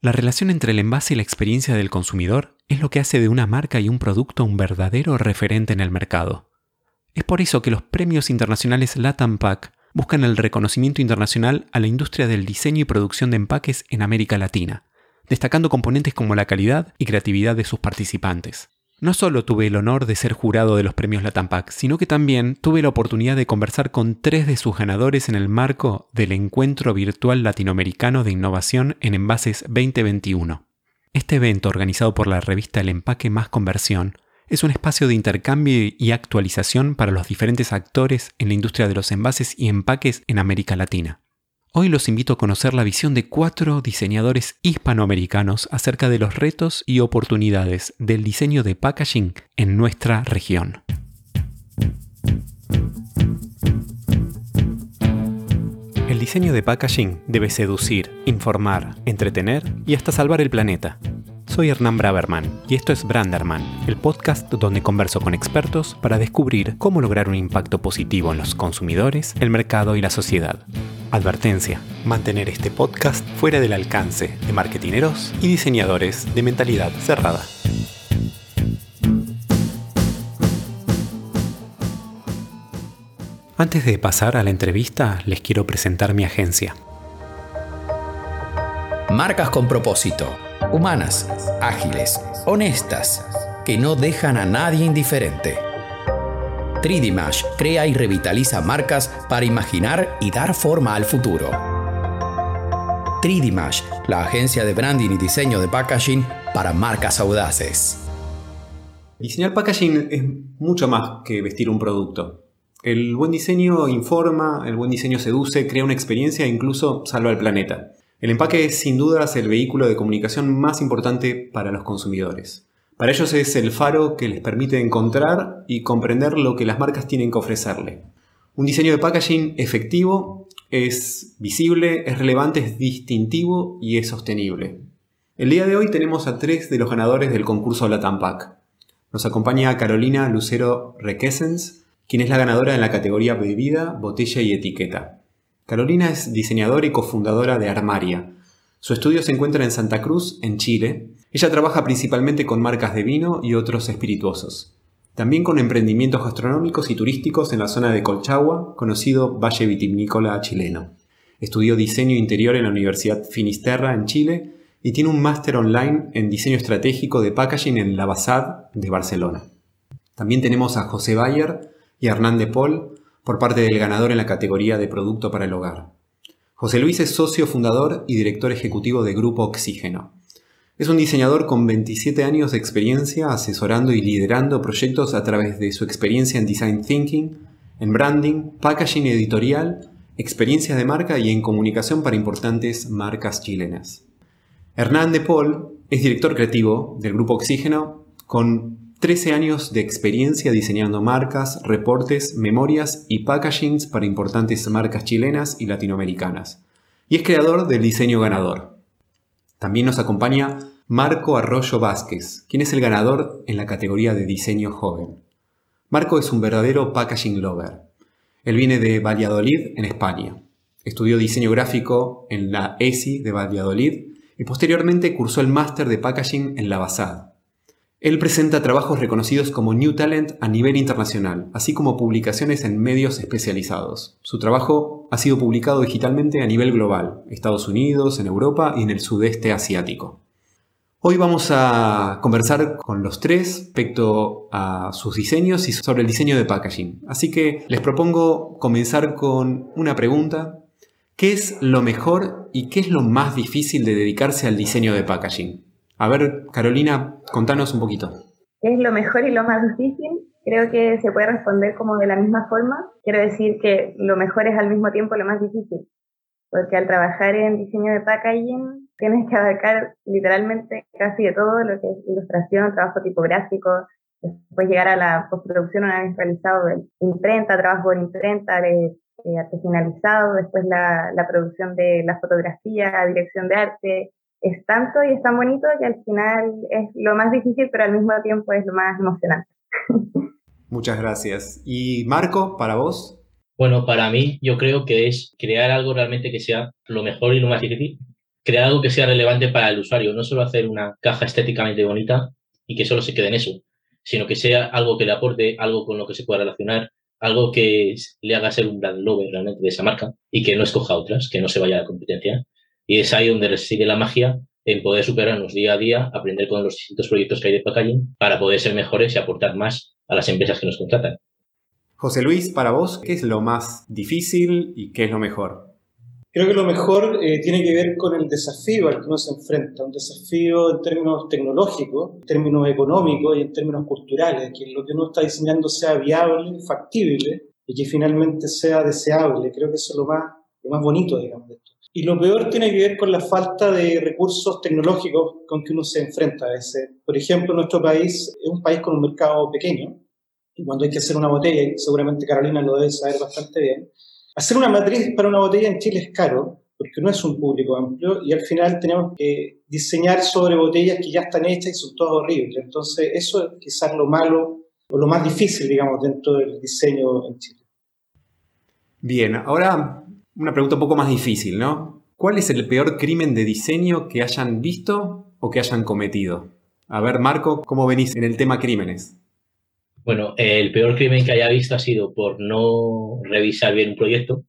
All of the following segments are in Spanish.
La relación entre el envase y la experiencia del consumidor es lo que hace de una marca y un producto un verdadero referente en el mercado. Es por eso que los premios internacionales Latam Pack buscan el reconocimiento internacional a la industria del diseño y producción de empaques en América Latina, destacando componentes como la calidad y creatividad de sus participantes. No solo tuve el honor de ser jurado de los premios Latampac, sino que también tuve la oportunidad de conversar con tres de sus ganadores en el marco del Encuentro Virtual Latinoamericano de Innovación en Envases 2021. Este evento, organizado por la revista El Empaque Más Conversión, es un espacio de intercambio y actualización para los diferentes actores en la industria de los envases y empaques en América Latina. Hoy los invito a conocer la visión de cuatro diseñadores hispanoamericanos acerca de los retos y oportunidades del diseño de packaging en nuestra región. El diseño de packaging debe seducir, informar, entretener y hasta salvar el planeta. Soy Hernán Braverman y esto es Branderman, el podcast donde converso con expertos para descubrir cómo lograr un impacto positivo en los consumidores, el mercado y la sociedad. Advertencia, mantener este podcast fuera del alcance de marketineros y diseñadores de mentalidad cerrada. Antes de pasar a la entrevista, les quiero presentar mi agencia. Marcas con propósito, humanas, ágiles, honestas, que no dejan a nadie indiferente. 3D crea y revitaliza marcas para imaginar y dar forma al futuro. 3D la agencia de branding y diseño de packaging para marcas audaces. Diseñar packaging es mucho más que vestir un producto. El buen diseño informa, el buen diseño seduce, crea una experiencia e incluso salva el planeta. El empaque es sin dudas el vehículo de comunicación más importante para los consumidores. Para ellos es el faro que les permite encontrar y comprender lo que las marcas tienen que ofrecerle. Un diseño de packaging efectivo es visible, es relevante, es distintivo y es sostenible. El día de hoy tenemos a tres de los ganadores del concurso Latam Pack. Nos acompaña Carolina Lucero Requesens, quien es la ganadora en la categoría bebida, botella y etiqueta. Carolina es diseñadora y cofundadora de Armaria. Su estudio se encuentra en Santa Cruz, en Chile, ella trabaja principalmente con marcas de vino y otros espirituosos. También con emprendimientos gastronómicos y turísticos en la zona de Colchagua, conocido Valle Vitivinícola chileno. Estudió diseño interior en la Universidad Finisterra en Chile y tiene un máster online en diseño estratégico de packaging en la Basad de Barcelona. También tenemos a José Bayer y a Hernán de Paul por parte del ganador en la categoría de Producto para el Hogar. José Luis es socio fundador y director ejecutivo de Grupo Oxígeno, es un diseñador con 27 años de experiencia asesorando y liderando proyectos a través de su experiencia en design thinking, en branding, packaging editorial, experiencia de marca y en comunicación para importantes marcas chilenas. Hernán de Paul es director creativo del grupo Oxígeno con 13 años de experiencia diseñando marcas, reportes, memorias y packagings para importantes marcas chilenas y latinoamericanas. Y es creador del diseño ganador, también nos acompaña Marco Arroyo Vázquez, quien es el ganador en la categoría de diseño joven. Marco es un verdadero packaging lover. Él viene de Valladolid, en España. Estudió diseño gráfico en la ESI de Valladolid y posteriormente cursó el máster de packaging en la BASAD. Él presenta trabajos reconocidos como New Talent a nivel internacional, así como publicaciones en medios especializados. Su trabajo ha sido publicado digitalmente a nivel global, Estados Unidos, en Europa y en el sudeste asiático. Hoy vamos a conversar con los tres respecto a sus diseños y sobre el diseño de packaging. Así que les propongo comenzar con una pregunta. ¿Qué es lo mejor y qué es lo más difícil de dedicarse al diseño de packaging? A ver, Carolina, contanos un poquito. ¿Qué es lo mejor y lo más difícil? Creo que se puede responder como de la misma forma. Quiero decir que lo mejor es al mismo tiempo lo más difícil, porque al trabajar en diseño de packaging tienes que abarcar literalmente casi de todo lo que es ilustración, trabajo tipográfico, después llegar a la postproducción una vez realizado de imprenta, trabajo en imprenta, de, arte finalizado, después la, la producción de la fotografía, dirección de arte, es tanto y es tan bonito que al final es lo más difícil, pero al mismo tiempo es lo más emocionante. Muchas gracias. ¿Y Marco, para vos? Bueno, para mí yo creo que es crear algo realmente que sea lo mejor y lo más difícil, crear algo que sea relevante para el usuario, no solo hacer una caja estéticamente bonita y que solo se quede en eso, sino que sea algo que le aporte, algo con lo que se pueda relacionar, algo que le haga ser un brand lover realmente de esa marca y que no escoja otras, que no se vaya a la competencia. Y es ahí donde reside la magia en poder superarnos día a día, aprender con los distintos proyectos que hay de packaging para poder ser mejores y aportar más a las empresas que nos contratan. José Luis, para vos, ¿qué es lo más difícil y qué es lo mejor? Creo que lo mejor eh, tiene que ver con el desafío al que uno se enfrenta, un desafío en términos tecnológicos, en términos económicos y en términos culturales, que lo que uno está diseñando sea viable, factible y que finalmente sea deseable. Creo que eso es lo más, lo más bonito, digamos, de esto. Y lo peor tiene que ver con la falta de recursos tecnológicos con que uno se enfrenta a veces. Por ejemplo, nuestro país es un país con un mercado pequeño y cuando hay que hacer una botella, y seguramente Carolina lo debe saber bastante bien, Hacer una matriz para una botella en Chile es caro, porque no es un público amplio, y al final tenemos que diseñar sobre botellas que ya están hechas y son todas horribles. Entonces, eso es quizás lo malo o lo más difícil, digamos, dentro del diseño en Chile. Bien, ahora una pregunta un poco más difícil, ¿no? ¿Cuál es el peor crimen de diseño que hayan visto o que hayan cometido? A ver, Marco, ¿cómo venís en el tema crímenes? Bueno, el peor crimen que haya visto ha sido por no revisar bien un proyecto.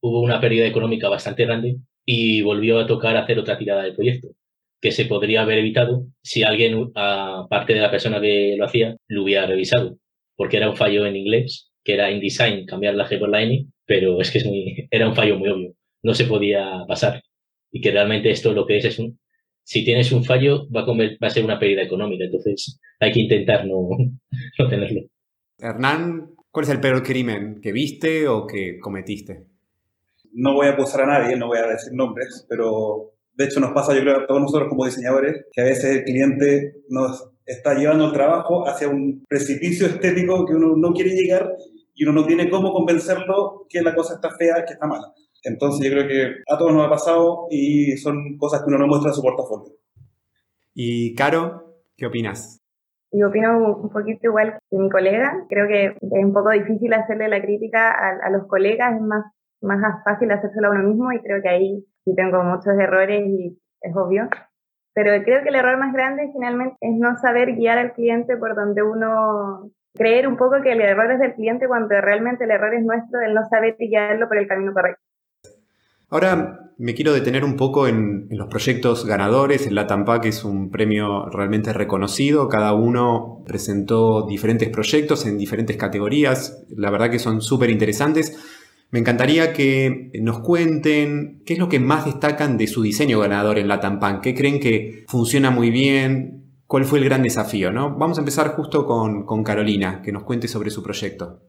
Hubo una pérdida económica bastante grande y volvió a tocar hacer otra tirada del proyecto, que se podría haber evitado si alguien, aparte de la persona que lo hacía, lo hubiera revisado, porque era un fallo en inglés, que era InDesign, cambiar la G por la N, pero es que es era un fallo muy obvio, no se podía pasar. Y que realmente esto lo que es es un, si tienes un fallo, va a, va a ser una pérdida económica. Entonces, hay que intentar no, no tenerlo. Hernán, ¿cuál es el peor crimen que viste o que cometiste? No voy a acusar a nadie, no voy a decir nombres, pero de hecho nos pasa, yo creo, a todos nosotros como diseñadores, que a veces el cliente nos está llevando el trabajo hacia un precipicio estético que uno no quiere llegar y uno no tiene cómo convencerlo que la cosa está fea, que está mala. Entonces yo creo que a todos nos ha pasado y son cosas que uno no muestra en su portafolio. Y Caro, ¿qué opinas? Yo opino un poquito igual que mi colega. Creo que es un poco difícil hacerle la crítica a, los colegas, es más, más fácil hacérselo a uno mismo y creo que ahí sí tengo muchos errores y es obvio. Pero creo que el error más grande finalmente es no saber guiar al cliente por donde uno creer un poco que el error es del cliente cuando realmente el error es nuestro del no saber guiarlo por el camino correcto. Ahora me quiero detener un poco en, los proyectos ganadores. El LATAMPAC es un premio realmente reconocido. Cada uno presentó diferentes proyectos en diferentes categorías. La verdad que son súper interesantes. Me encantaría que nos cuenten qué es lo que más destacan de su diseño ganador en LATAMPAC. ¿Qué creen que funciona muy bien? ¿Cuál fue el gran desafío? ¿no? Vamos a empezar justo con Carolina, que nos cuente sobre su proyecto.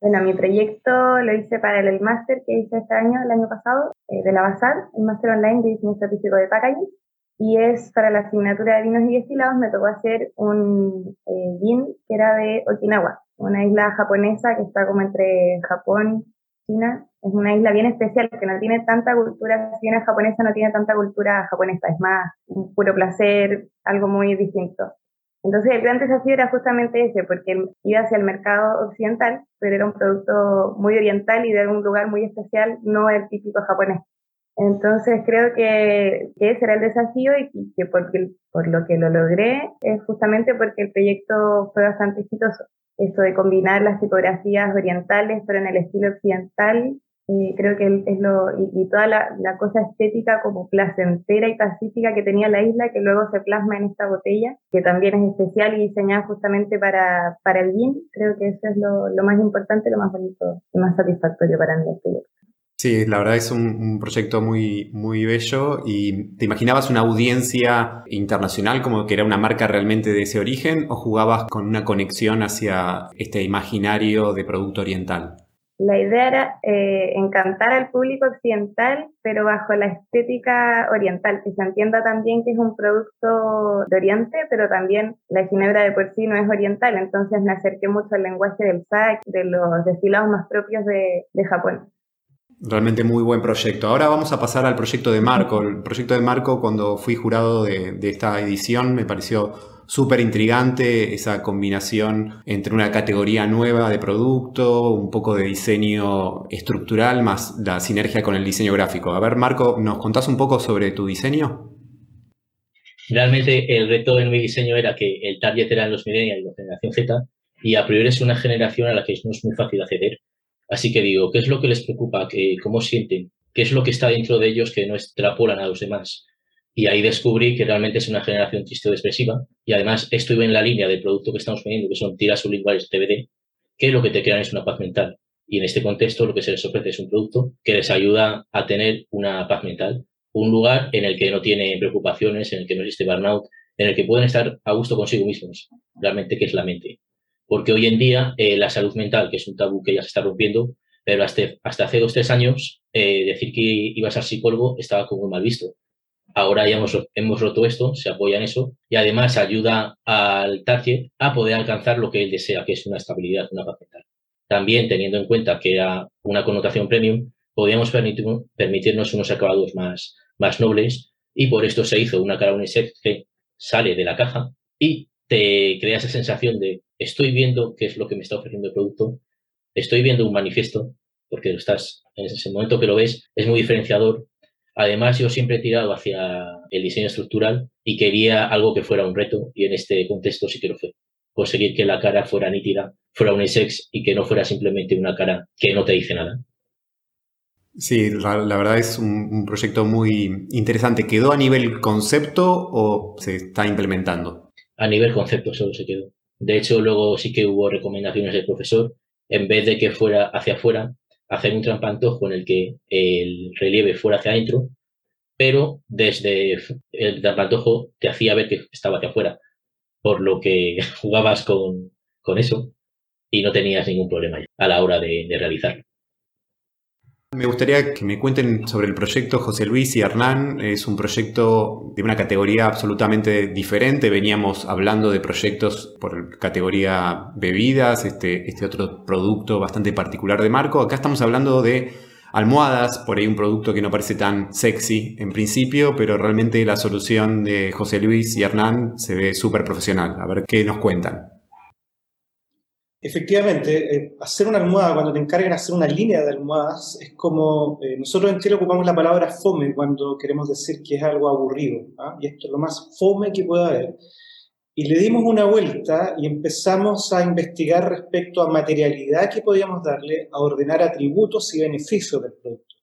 Bueno, mi proyecto lo hice para el máster que hice este año, el año pasado, eh, de la el máster online de diseño estratégico de packaging. Y es para la asignatura de vinos y destilados, me tocó hacer un eh, que era de Okinawa, una isla japonesa que está como entre Japón China. Es una isla bien especial que no tiene tanta cultura, si japonesa, no tiene tanta cultura japonesa, es más un puro placer, algo muy distinto. Entonces el gran desafío era justamente ese, porque iba hacia el mercado occidental, pero era un producto muy oriental y de un lugar muy especial, no el típico japonés. Entonces creo que, ese era el desafío y que por lo que lo logré es justamente porque el proyecto fue bastante exitoso. Esto de combinar las tipografías orientales pero en el estilo occidental creo que es lo, y, toda la, cosa estética como placentera y pacífica que tenía la isla, que luego se plasma en esta botella, que también es especial y diseñada justamente para, para el bien, creo que eso es lo, lo más importante, lo más bonito y más satisfactorio para mí. Sí, la verdad es un, un, proyecto muy, muy bello y ¿te imaginabas una audiencia internacional como que era una marca realmente de ese origen o jugabas con una conexión hacia este imaginario de producto oriental? La idea era eh, encantar al público occidental, pero bajo la estética oriental, que se entienda también que es un producto de Oriente, pero también la ginebra de por sí no es oriental, entonces me acerqué mucho al lenguaje del SAC, de los destilados más propios de, Japón. Realmente muy buen proyecto. Ahora vamos a pasar al proyecto de Marco. El proyecto de Marco, cuando fui jurado de, esta edición, me pareció súper intrigante esa combinación entre una categoría nueva de producto, un poco de diseño estructural, más la sinergia con el diseño gráfico. A ver, Marco, ¿nos contás un poco sobre tu diseño? Realmente el reto en mi diseño era que el target eran los millennials y la generación Z, y a priori es una generación a la que no es muy fácil acceder. Así que digo, ¿qué es lo que les preocupa? ¿Qué, ¿Cómo sienten? ¿Qué es lo que está dentro de ellos que no extrapolan a los demás? Y ahí descubrí que realmente es una generación triste o expresiva. Y además estuve en la línea del producto que estamos vendiendo, que son tiras sublinguales TBD, que lo que te crean es una paz mental. Y en este contexto lo que se les ofrece es un producto que les ayuda a tener una paz mental, un lugar en el que no tiene preocupaciones, en el que no existe burnout, en el que pueden estar a gusto consigo mismos, realmente que es la mente. Porque hoy en día eh, la salud mental, que es un tabú que ya se está rompiendo, pero hasta, hasta hace dos, tres años, eh, decir que ibas al psicólogo estaba como mal visto. Ahora ya hemos, hemos roto esto, se apoya en eso y además ayuda al target a poder alcanzar lo que él desea, que es una estabilidad, una paz mental. También teniendo en cuenta que era una connotación premium, podíamos permitirnos unos acabados más, más nobles y por esto se hizo una cara unisex que sale de la caja y te crea esa sensación de estoy viendo qué es lo que me está ofreciendo el producto, estoy viendo un manifiesto, porque lo estás, en ese momento que lo ves, es muy diferenciador. Además, yo siempre he tirado hacia el diseño estructural y quería algo que fuera un reto, y en este contexto sí que lo fue. Conseguir que la cara fuera nítida, fuera unisex y que no fuera simplemente una cara que no te dice nada. Sí, la, verdad es un, proyecto muy interesante. ¿Quedó a nivel concepto o se está implementando? A nivel concepto solo se quedó. De hecho, luego sí que hubo recomendaciones del profesor, en vez de que fuera hacia afuera, hacer un trampantojo en el que el relieve fuera hacia adentro, pero desde el trampantojo te hacía ver que estaba hacia afuera, por lo que jugabas con, eso y no tenías ningún problema a la hora de realizarlo. Me gustaría que me cuenten sobre el proyecto José Luis y Hernán. Es un proyecto de una categoría absolutamente diferente. Veníamos hablando de proyectos por categoría bebidas, este, este otro producto bastante particular de Marco. Acá estamos hablando de almohadas, por ahí un producto que no parece tan sexy en principio, pero realmente la solución de José Luis y Hernán se ve súper profesional. A ver qué nos cuentan. Efectivamente, eh, hacer una almohada, cuando te encarguen hacer una línea de almohadas, es como, eh, nosotros en Chile ocupamos la palabra fome cuando queremos decir que es algo aburrido, ¿ah? y esto es lo más fome que pueda haber. Y le dimos una vuelta y empezamos a investigar respecto a materialidad que podíamos darle, a ordenar atributos y beneficios del producto.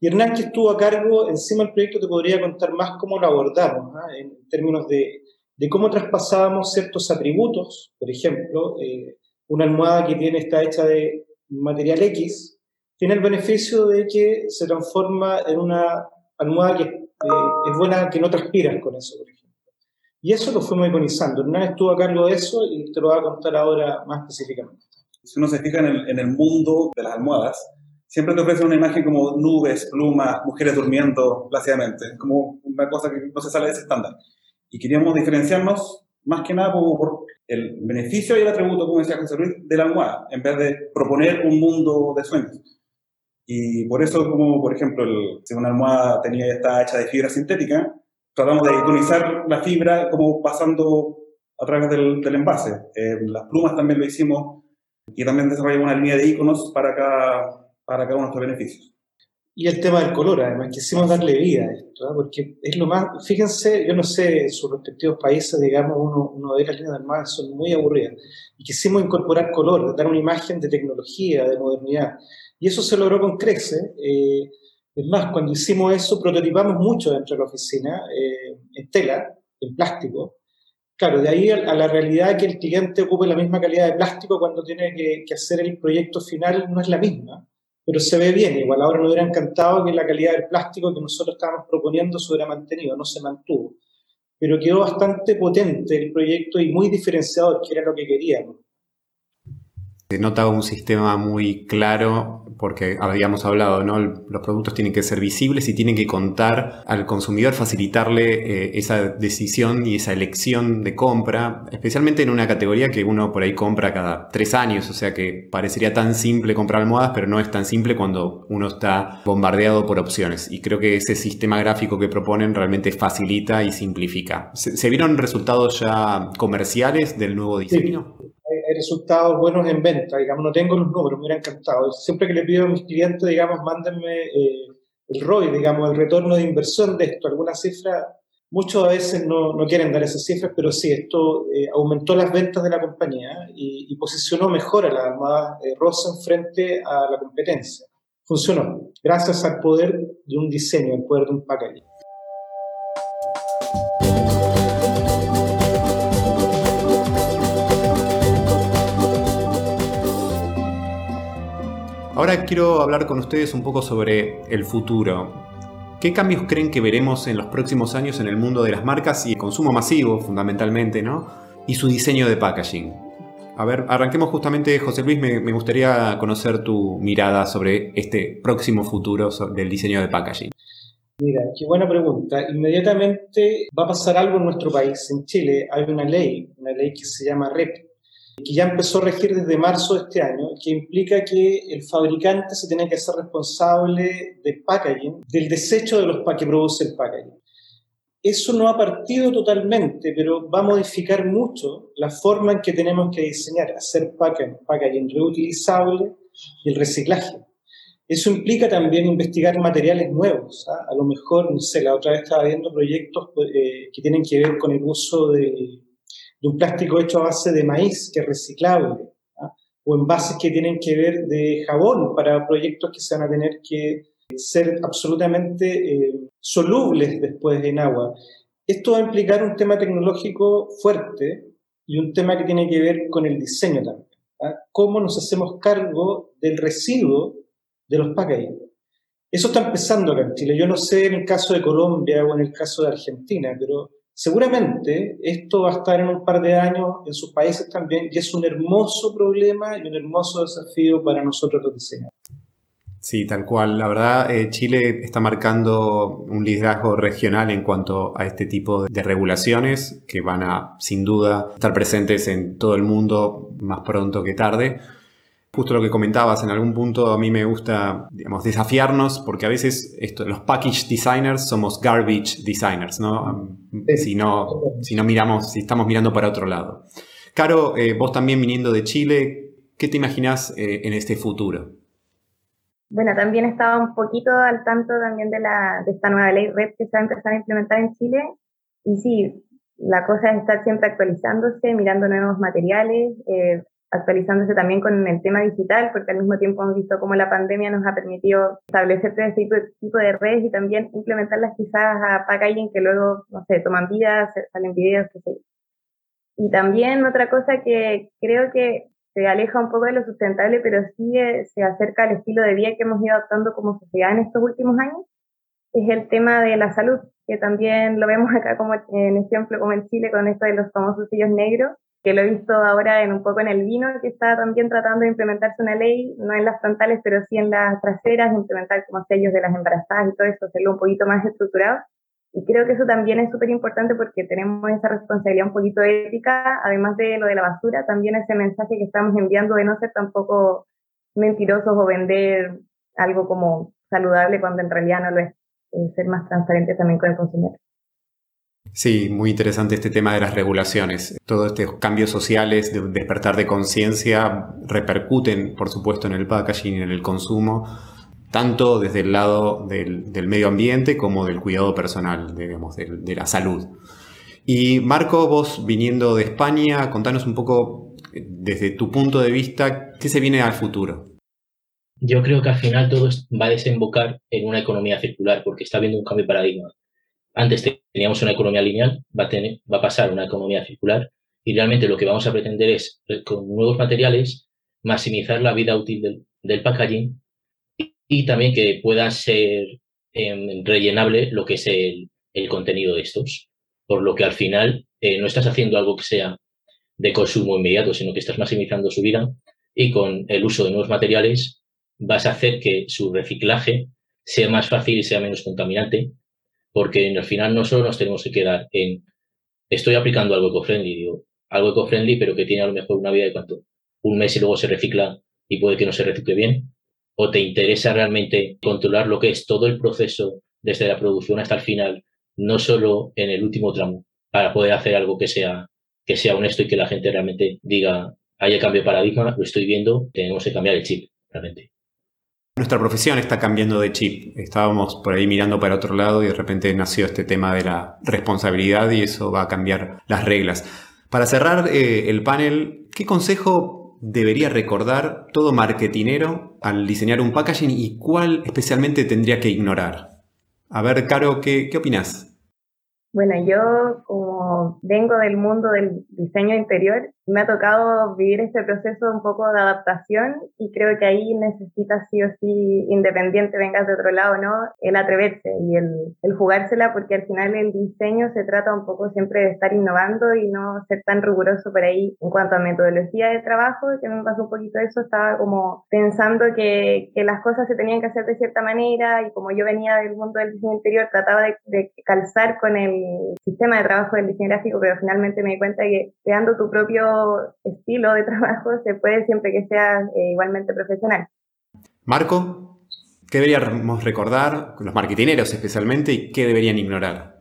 Y Hernán, que estuvo a cargo encima del proyecto, te podría contar más cómo lo abordamos, ¿ah? en términos de, de, cómo traspasábamos ciertos atributos, por ejemplo, eh, una almohada que tiene, está hecha de material X, tiene el beneficio de que se transforma en una almohada que eh, es buena, que no transpiras con eso, por ejemplo. Y eso lo fuimos iconizando. Hernán estuvo a cargo de eso y te lo voy a contar ahora más específicamente. Si uno se fija en el, mundo de las almohadas, siempre te ofrece una imagen como nubes, plumas, mujeres durmiendo plácidamente. Como una cosa que no se sale de ese estándar. Y queríamos diferenciarnos más que nada por, el beneficio y el atributo, como decía José Luis, de la almohada, en vez de proponer un mundo de sueños. Y por eso, como por ejemplo, el, si una almohada tenía está hecha de fibra sintética, tratamos de iconizar la fibra como pasando a través del, del envase. Eh, las plumas también lo hicimos y también desarrollamos una línea de iconos para cada, para cada uno de estos beneficios. Y el tema del color, además, quisimos darle vida a esto, ¿ah? porque es lo más, fíjense, yo no sé, en sus respectivos países, digamos, uno, uno de las líneas del mar son muy aburridas, y quisimos incorporar color, dar una imagen de tecnología, de modernidad, y eso se logró con Crece. Eh, es más, cuando hicimos eso, prototipamos mucho dentro de la oficina, eh, en tela, en plástico. Claro, de ahí a, la realidad que el cliente ocupe la misma calidad de plástico cuando tiene que, que hacer el proyecto final no es la misma pero se ve bien. Igual ahora nos hubiera encantado que la calidad del plástico que nosotros estábamos proponiendo se hubiera mantenido, no se mantuvo. Pero quedó bastante potente el proyecto y muy diferenciador, que era lo que queríamos. Se nota un sistema muy claro porque habíamos hablado, ¿no? Los productos tienen que ser visibles y tienen que contar al consumidor, facilitarle eh, esa decisión y esa elección de compra, especialmente en una categoría que uno por ahí compra cada tres años, o sea que parecería tan simple comprar almohadas, pero no es tan simple cuando uno está bombardeado por opciones. Y creo que ese sistema gráfico que proponen realmente facilita y simplifica. ¿Se, vieron resultados ya comerciales del nuevo diseño? Hay resultados buenos en venta, digamos, no tengo los números, me hubiera encantado. Siempre que le pido a mis clientes, digamos, mándenme eh, el ROI, digamos, el retorno de inversión de esto, alguna cifra, muchos a veces no, no quieren dar esas cifras, pero sí, esto eh, aumentó las ventas de la compañía y, posicionó mejor a la almohada eh, Rosen frente a la competencia. Funcionó, gracias al poder de un diseño, al poder de un packaging. Ahora quiero hablar con ustedes un poco sobre el futuro. ¿Qué cambios creen que veremos en los próximos años en el mundo de las marcas y el consumo masivo, fundamentalmente, ¿no? Y su diseño de packaging. A ver, arranquemos justamente, José Luis, me, me gustaría conocer tu mirada sobre este próximo futuro del diseño de packaging. Mira, qué buena pregunta. Inmediatamente va a pasar algo en nuestro país, en Chile. Hay una ley, una ley que se llama REP, que ya empezó a regir desde marzo de este año, que implica que el fabricante se tiene que hacer responsable del packaging, del desecho de los que produce el packaging. Eso no ha partido totalmente, pero va a modificar mucho la forma en que tenemos que diseñar, hacer packaging, packaging reutilizable y el reciclaje. Eso implica también investigar materiales nuevos. ¿ah? A lo mejor, no sé, la otra vez estaba viendo proyectos eh, que tienen que ver con el uso de de un plástico hecho a base de maíz, que es reciclable, ¿ah? o envases que tienen que ver de jabón para proyectos que se van a tener que ser absolutamente eh, solubles después en agua. Esto va a implicar un tema tecnológico fuerte y un tema que tiene que ver con el diseño también. ¿ah? ¿Cómo nos hacemos cargo del residuo de los packaging? Eso está empezando acá en Chile. Yo no sé en el caso de Colombia o en el caso de Argentina, pero Seguramente esto va a estar en un par de años en sus países también y es un hermoso problema y un hermoso desafío para nosotros los diseñadores. Sí, tal cual. La verdad, eh, Chile está marcando un liderazgo regional en cuanto a este tipo de regulaciones que van a, sin duda, estar presentes en todo el mundo más pronto que tarde justo lo que comentabas, en algún punto a mí me gusta, digamos, desafiarnos, porque a veces esto, los package designers somos garbage designers, ¿no? Si no, si no miramos, si estamos mirando para otro lado. Caro, eh, vos también viniendo de Chile, ¿qué te imaginas eh, en este futuro? Bueno, también estaba un poquito al tanto también de, la, de esta nueva ley RED que se va a empezar a implementar en Chile. Y sí, la cosa es estar siempre actualizándose, mirando nuevos materiales, eh, actualizándose también con el tema digital, porque al mismo tiempo hemos visto cómo la pandemia nos ha permitido establecer este tipo, de redes y también implementarlas quizás a packaging que luego, no sé, toman vidas, salen videos, qué sé Y también otra cosa que creo que se aleja un poco de lo sustentable, pero sí se acerca al estilo de vida que hemos ido adoptando como sociedad en estos últimos años, es el tema de la salud, que también lo vemos acá como en ejemplo como en Chile con esto de los famosos sellos negros, que lo he visto ahora en un poco en el vino, que está también tratando de implementarse una ley, no en las frontales, pero sí en las traseras, implementar como sellos de las embarazadas y todo eso, hacerlo un poquito más estructurado. Y creo que eso también es súper importante porque tenemos esa responsabilidad un poquito ética, además de lo de la basura, también ese mensaje que estamos enviando de no ser tampoco mentirosos o vender algo como saludable cuando en realidad no lo es, eh, ser más transparente también con el consumidor. Sí, muy interesante este tema de las regulaciones. Todos estos cambios sociales, de despertar de conciencia, repercuten, por supuesto, en el packaging y en el consumo, tanto desde el lado del, medio ambiente como del cuidado personal, digamos, de, la salud. Y Marco, vos viniendo de España, contanos un poco, desde tu punto de vista, ¿qué se viene al futuro? Yo creo que al final todo va a desembocar en una economía circular, porque está habiendo un cambio de paradigma antes teníamos una economía lineal, va a, pasar una economía circular y realmente lo que vamos a pretender es, eh, con nuevos materiales, maximizar la vida útil del, packaging y, también que pueda ser em, rellenable lo que es el, contenido de estos. Por lo que al final eh, no estás haciendo algo que sea de consumo inmediato, sino que estás maximizando su vida y con el uso de nuevos materiales vas a hacer que su reciclaje sea más fácil y sea menos contaminante, porque al final no solo nos tenemos que quedar en estoy aplicando algo eco-friendly, digo, algo eco-friendly, pero que tiene a lo mejor una vida de cuánto, un mes y luego se recicla y puede que no se recicle bien, o te interesa realmente controlar lo que es todo el proceso desde la producción hasta el final, no solo en el último tramo, para poder hacer algo que sea, que sea honesto y que la gente realmente diga, haya cambio de paradigma, lo estoy viendo, tenemos que cambiar el chip, realmente. Nuestra profesión está cambiando de chip. Estábamos por ahí mirando para otro lado y de repente nació este tema de la responsabilidad y eso va a cambiar las reglas. Para cerrar eh, el panel, ¿qué consejo debería recordar todo marketinero al diseñar un packaging y cuál especialmente tendría que ignorar? A ver, Caro, ¿qué, qué opinas? Bueno, yo vengo del mundo del diseño interior, me ha tocado vivir este proceso un poco de adaptación y creo que ahí necesitas sí o sí, independiente vengas de otro lado o no, el atreverse y el, el jugársela porque al final el diseño se trata un poco siempre de estar innovando y no ser tan riguroso por ahí. En cuanto a metodología de trabajo, que me pasó un poquito eso, estaba como pensando que, que las cosas se tenían que hacer de cierta manera y como yo venía del mundo del diseño interior trataba de, de calzar con el sistema de trabajo del diseño gráfico, pero finalmente me di cuenta que creando tu propio estilo de trabajo se puede siempre que sea eh, igualmente profesional. Marco, ¿qué deberíamos recordar, los marketineros especialmente, y qué deberían ignorar?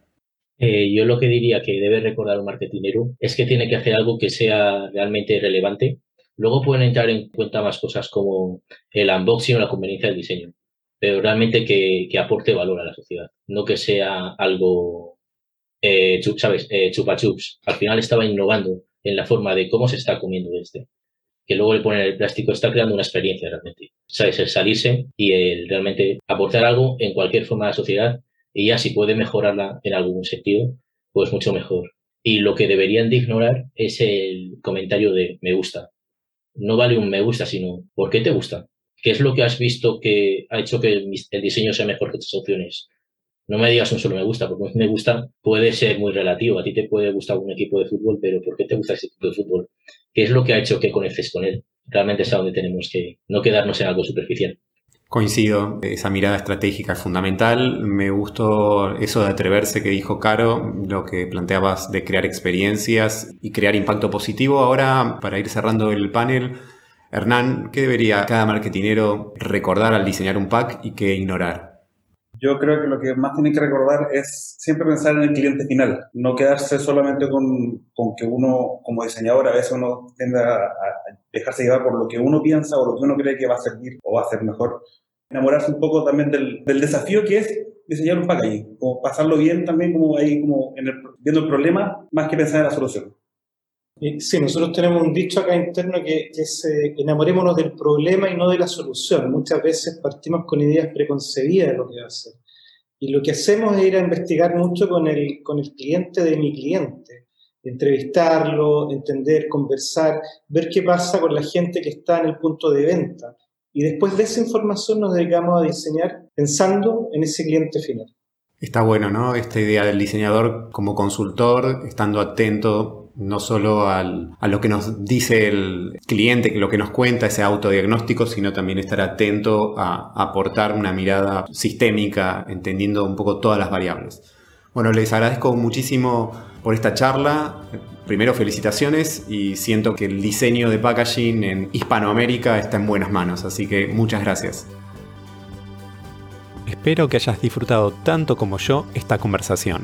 Eh, yo lo que diría que debe recordar un marketinero es que tiene que hacer algo que sea realmente relevante. Luego pueden entrar en cuenta más cosas como el unboxing o la conveniencia del diseño, pero realmente que, que aporte valor a la sociedad, no que sea algo eh, ¿sabes? Eh, chupa. Al final estaba innovando en la forma de cómo se está comiendo este. Que luego le ponen el plástico, está creando una experiencia realmente. ¿Sabes? El salirse y el realmente aportar algo en cualquier forma de la sociedad y ya si puede mejorarla en algún sentido, pues mucho mejor. Y lo que deberían de ignorar es el comentario de me gusta. No vale un me gusta, sino ¿por qué te gusta? ¿Qué es lo que has visto que ha hecho que el diseño sea mejor que otras opciones? No me digas un solo me gusta, porque un me gusta puede ser muy relativo. A ti te puede gustar un equipo de fútbol, pero ¿por qué te gusta ese equipo de fútbol? ¿Qué es lo que ha hecho que conectes con él? Realmente es a donde tenemos que no quedarnos en algo superficial. Coincido, esa mirada estratégica es fundamental. Me gustó eso de atreverse que dijo Caro, lo que planteabas de crear experiencias y crear impacto positivo. Ahora, para ir cerrando el panel, Hernán, ¿qué debería cada marketinero recordar al diseñar un pack y qué ignorar? Yo creo que lo que más tienen que recordar es siempre pensar en el cliente final, no quedarse solamente con, con que uno, como diseñador, a veces uno tiende a, dejarse llevar por lo que uno piensa o lo que uno cree que va a servir o va a ser mejor. Enamorarse un poco también del, del desafío que es diseñar un packaging, como pasarlo bien también, como ahí, como en el, viendo el problema, más que pensar en la solución. Sí, nosotros tenemos un dicho acá interno que, es eh, enamorémonos del problema y no de la solución. Muchas veces partimos con ideas preconcebidas de lo que va a hacer. Y lo que hacemos es ir a investigar mucho con el, con el cliente de mi cliente, entrevistarlo, entender, conversar, ver qué pasa con la gente que está en el punto de venta. Y después de esa información nos dedicamos a diseñar pensando en ese cliente final. Está bueno, ¿no? Esta idea del diseñador como consultor, estando atento no solo a lo que nos dice el cliente, lo que nos cuenta ese autodiagnóstico, sino también estar atento a, aportar una mirada sistémica, entendiendo un poco todas las variables. Bueno, les agradezco muchísimo por esta charla. Primero, felicitaciones y siento que el diseño de packaging en Hispanoamérica está en buenas manos, así que muchas gracias. Espero que hayas disfrutado tanto como yo esta conversación